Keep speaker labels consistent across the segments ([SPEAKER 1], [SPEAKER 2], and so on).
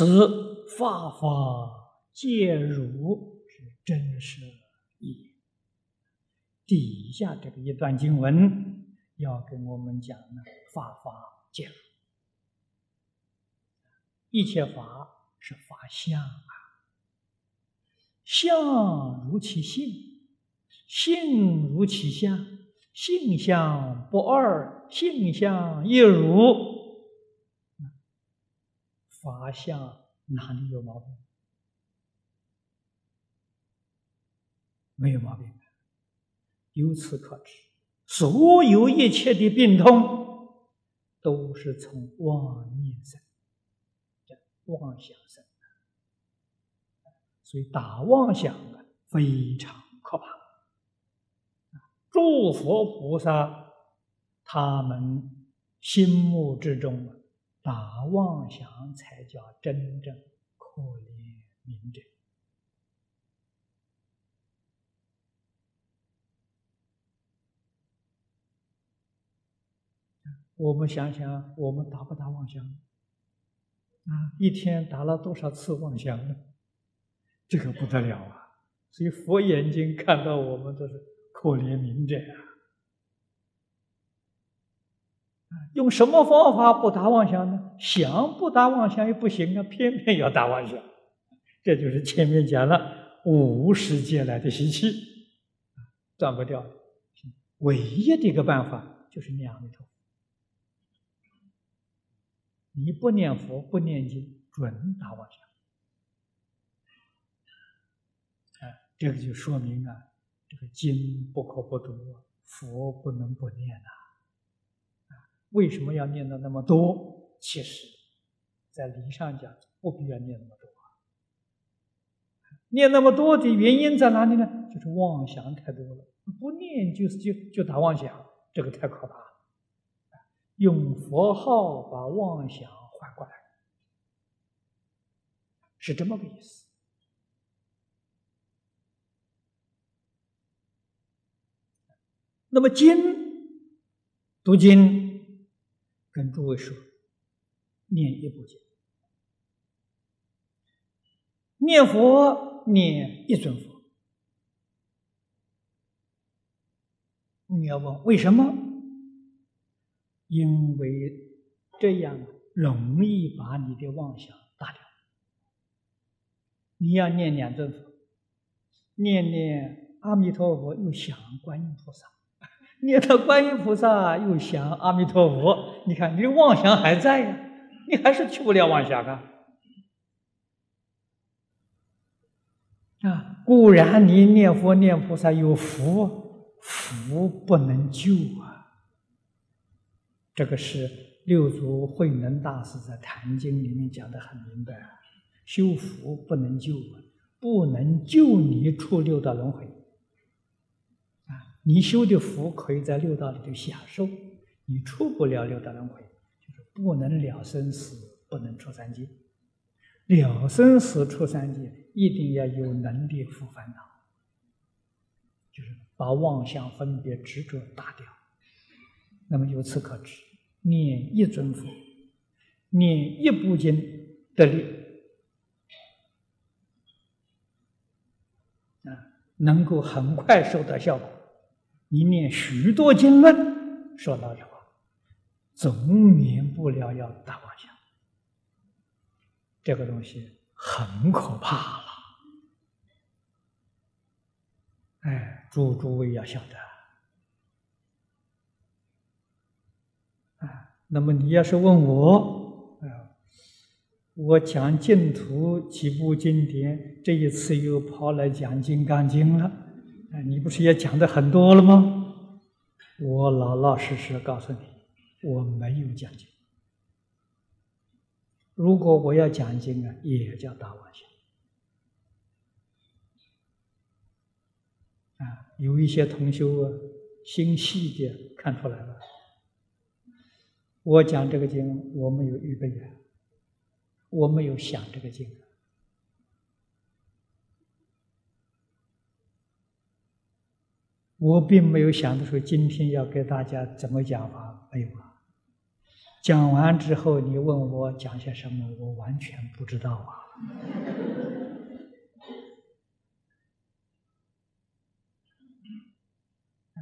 [SPEAKER 1] 此法法皆如是真实义。底下这个一段经文要跟我们讲呢，法法皆如，一切法是法相啊，相如其性，性如其相，性相不二，性相一如。法相哪里有毛病？没有毛病。由此可知，所有一切的病痛，都是从妄念生，妄想生的。所以打妄想啊，非常可怕。诸佛菩萨，他们心目之中啊。打妄想才叫真正可怜悯者。我们想想，我们打不打妄想？啊，一天打了多少次妄想呢？这个不得了啊！所以佛眼睛看到我们都是可怜悯者啊。用什么方法不打妄想呢？想不打妄想也不行啊，偏偏要打妄想。这就是前面讲了五世界来的习气，断不掉。唯一的一个办法就是念阿弥陀佛。你不念佛不念经，准打妄想。啊，这个就说明啊，这个经不可不读，佛不能不念呐。为什么要念的那么多？其实，在理上讲，不必要念那么多。念那么多的原因在哪里呢？就是妄想太多了。不念就是就就打妄想，这个太可怕了。用佛号把妄想换过来，是这么个意思。那么经读经。跟诸位说，念一部经，念佛念一尊佛。你要问为什么？因为这样容易把你的妄想打掉。你要念两尊佛，念念阿弥陀佛，又想观音菩萨。念到观音菩萨，又想阿弥陀佛，你看你的妄想还在呀，你还是去不了妄想啊！啊，固然你念佛念菩萨有福，福不能救啊。这个是六祖慧能大师在《坛经》里面讲的很明白，修福不能救，不能救你出六道轮回。你修的福可以在六道里头享受，你出不了六道轮回，就是不能了生死，不能出三界。了生死出三界，一定要有能力伏烦恼，就是把妄想、分别、执着打掉。那么由此可知，念一尊佛，念一部经得力，啊，能够很快收到效果。你念许多经论，说老实话，总免不了要打妄想。这个东西很可怕了。哎，诸诸位要晓得。啊，那么你要是问我，我讲净土几部经典，这一次又跑来讲《金刚经》了。哎，你不是也讲的很多了吗？我老老实实的告诉你，我没有讲经。如果我要讲经啊，也叫大妄想。啊，有一些同修啊，心细的看出来了。我讲这个经，我没有预备的，我没有想这个经。我并没有想着说今天要给大家怎么讲法，没有啊。讲完之后，你问我讲些什么，我完全不知道啊。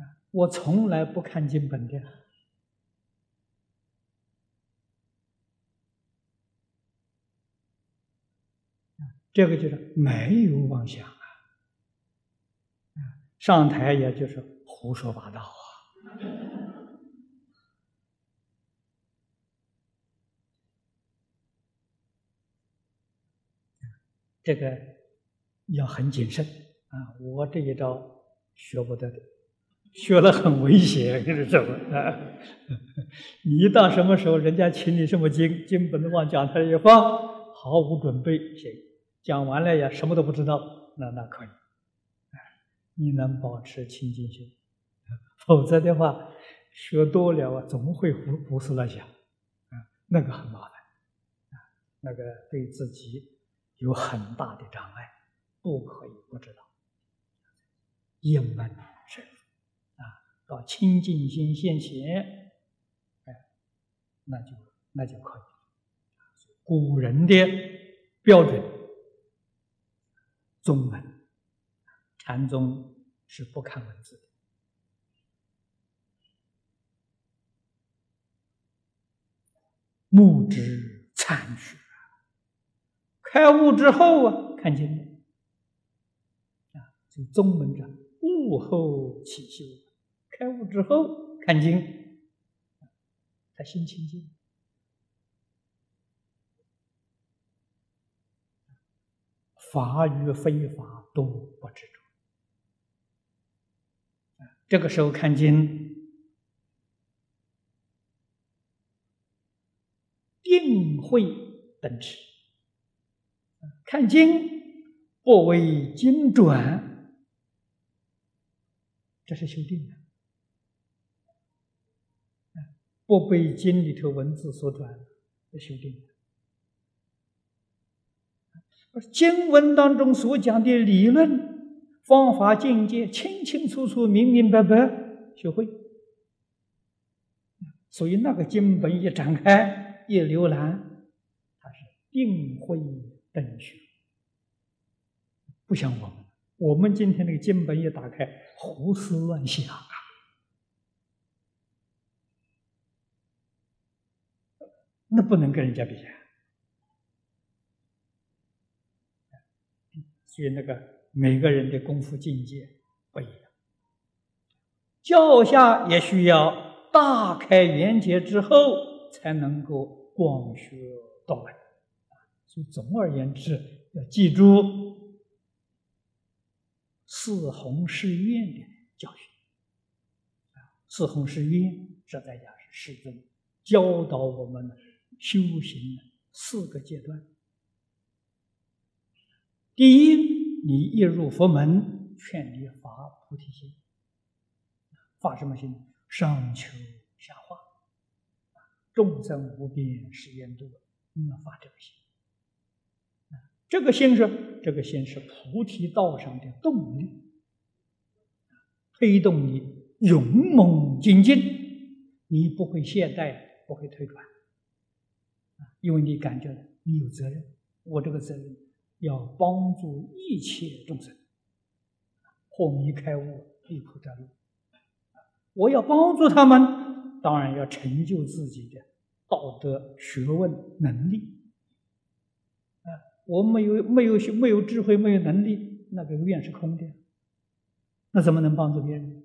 [SPEAKER 1] 我从来不看经本的，这个就是没有妄想。上台也就是胡说八道啊。这个要很谨慎啊！我这一招学不得的，学了很危险，是什么啊？你一到什么时候人家请你什么经，经本往讲台一放，毫无准备，行，讲完了也什么都不知道，那那可以，你能保持清净心，否则的话，学多了啊，总会胡胡思乱想，啊，那个很麻烦，啊，那个对自己。有很大的障碍，不可以不知道。一门深入啊，到清净心现前，哎，那就那就可以。古人的标准，宗门禅宗是不看文字的，目之参学。开悟之后啊，看经啊，这宗门者悟后起修，开悟之后看经，他心清净，法与非法都不执着。这个时候看经，定慧等持。看经不为经转，这是修定的；不被经里头文字所转，是修定的。经文当中所讲的理论、方法、境界，清清楚楚、明明白白学会。所以那个经本一展开、一浏览，它是定慧。正确，不像我们。我们今天那个经本一打开，胡思乱想啊，那不能跟人家比啊。所以那个每个人的功夫境界不一样，教下也需要大开眼界之后，才能够广学道门。所以，总而言之，要记住四弘誓愿的教训。四弘誓愿实在讲是师尊教导我们修行的四个阶段。第一，你一入佛门，劝你发菩提心，发什么心？上求下化，众生无边誓愿度，你要发这个心。这个心是，这个心是菩提道上的动力，推动你勇猛精进，你不会懈怠，不会退转，因为你感觉你有责任，我这个责任要帮助一切众生破迷开悟，离苦得乐，我要帮助他们，当然要成就自己的道德、学问、能力。啊我没有没有没有智慧，没有能力，那个愿是空的，那怎么能帮助别人？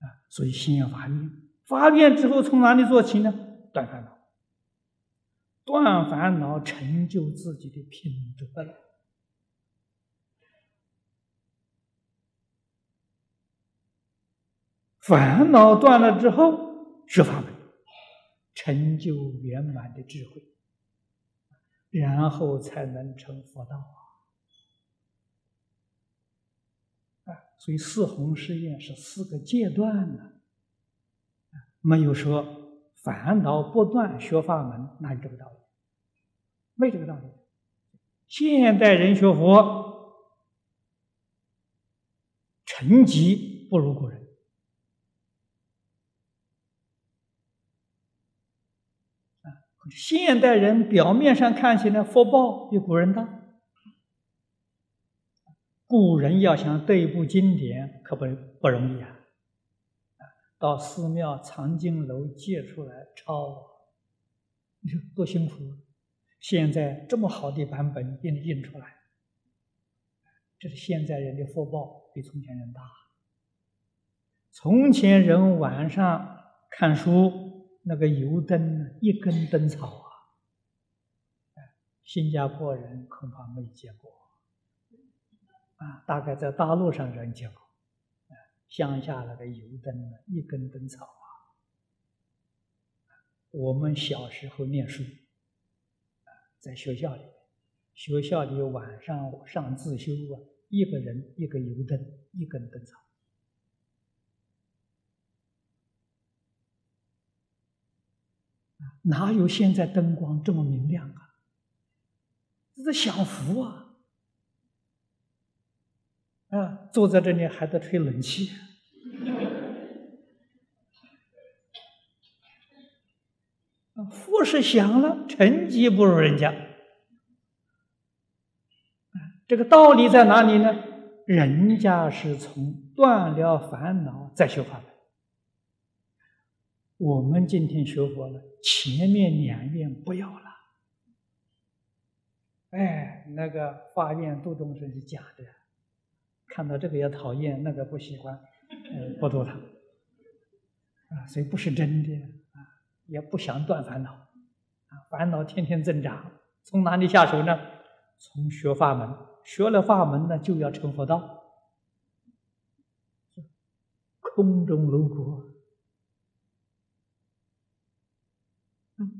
[SPEAKER 1] 啊，所以心要发愿，发愿之后从哪里做起呢？断烦恼，断烦恼成就自己的品德了。烦恼断了之后，学法门，成就圆满的智慧。然后才能成佛道啊！啊，所以四弘誓愿是四个阶段呢，没有说烦恼不断学法门，那就这个道理？没这个道理。现代人学佛，成绩不如古人。现代人表面上看起来福报比古人大，古人要想对一部经典可不不容易啊！到寺庙藏经楼借出来抄，你说多辛苦！现在这么好的版本印印出来，这是现在人的福报比从前人大。从前人晚上看书，那个油灯一根灯草啊，新加坡人恐怕没见过，啊，大概在大陆上人见过，乡下那个油灯一根灯草啊，我们小时候念书。在学校里，学校里晚上上自修啊，一个人一个油灯，一根灯草，哪有现在灯光这么明亮啊？这是享福啊！啊，坐在这里还得吹冷气，啊，福是享了，成绩不如人家。这个道理在哪里呢？人家是从断了烦恼再修法门，我们今天学佛了，前面两遍不要了。哎，那个发愿度众生是假的，看到这个也讨厌，那个不喜欢，呃，不度他，啊，所以不是真的，也不想断烦恼，啊，烦恼天天增长，从哪里下手呢？从学法门。学了法门呢，就要成佛道，空中楼阁。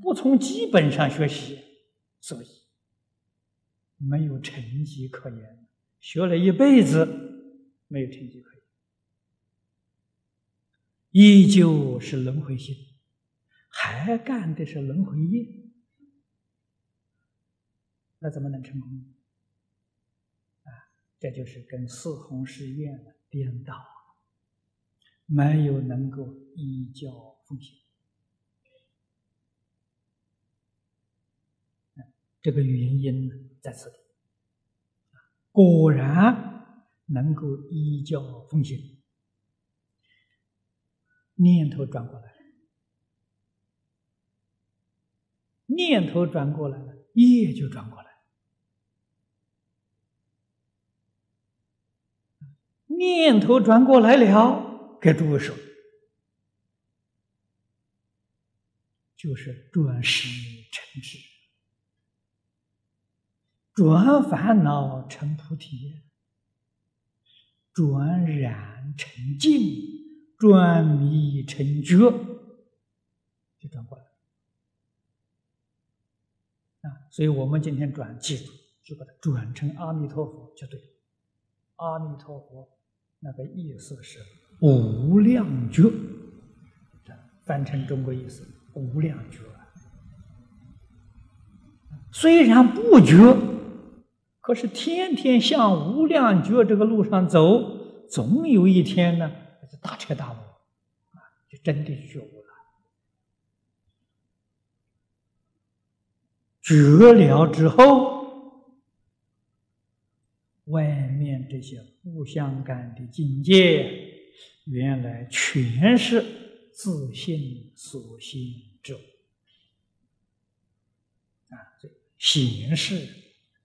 [SPEAKER 1] 不从基本上学习，所以没有成绩可言。学了一辈子，没有成绩可言，依旧是轮回心，还干的是轮回业，那怎么能成功？这就是跟四弘誓愿的颠倒，没有能够依教奉行。这个原因呢，在此地。果然能够依教奉行，念头转过来了，念头转过来了，业就转过来。念头转过来了，给诸位说，就是转识成智，转烦恼成菩提，转染成净，转迷成觉，就转过来所以我们今天转记住，就把它转成阿弥陀佛就对了，阿弥陀佛。那个意思是无量觉，翻成中国意思无量觉。虽然不觉，可是天天向无量觉这个路上走，总有一天呢，就大彻大悟，啊，就真的觉悟绝。了之后。外面这些不相干的境界，原来全是自信所现之物啊！这显示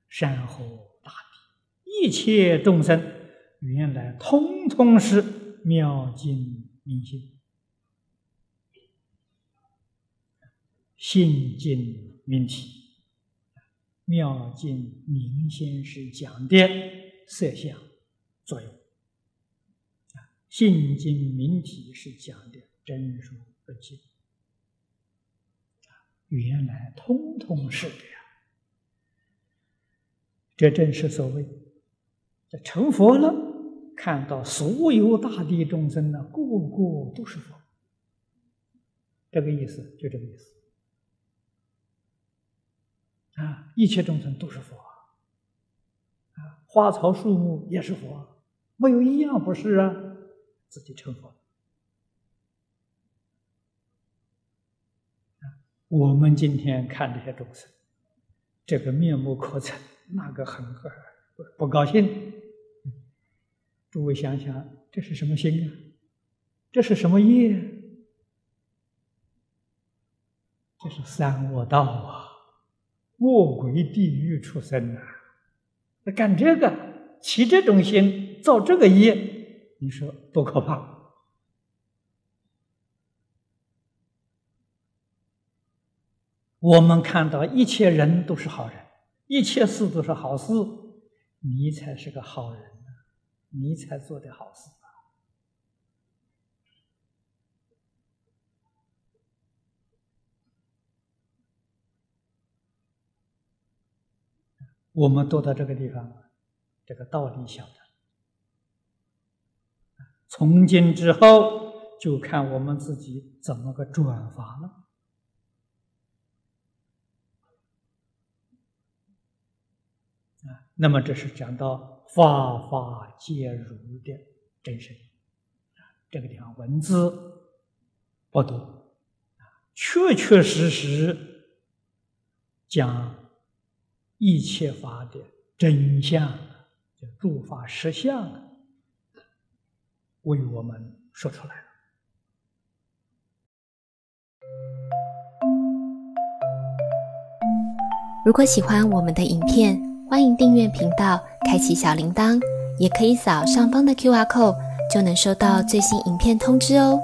[SPEAKER 1] 山河大地，一切众生原来通通是妙境明心，心境明体。妙境明显是讲的色相作用，啊，性经明体是讲的真如本性，原来通通是的呀。这正是所谓这成佛了，看到所有大地众生呢，个个都是佛，这个意思就这个意思。啊，一切众生都是佛，啊，花草树木也是佛，没有一样不是啊，自己成佛。我们今天看这些众生，这个面目可憎，那个很很不高兴。诸位想想，这是什么心啊？这是什么业？这是三恶道啊，恶鬼地狱出生啊！那干这个，起这种心，造这个业，你说多可怕？我们看到一切人都是好人，一切事都是好事，你才是个好人呢，你才做的好事啊！我们都到这个地方，这个道理晓得。从今之后，就看我们自己怎么个转法了。那么这是讲到法法皆如的真实，这个地方文字不多，确确实实讲一切法的真相，就诸法实相，为我们说出来了。
[SPEAKER 2] 如果喜欢我们的影片。欢迎订阅频道，开启小铃铛，也可以扫上方的 Q R code，就能收到最新影片通知哦。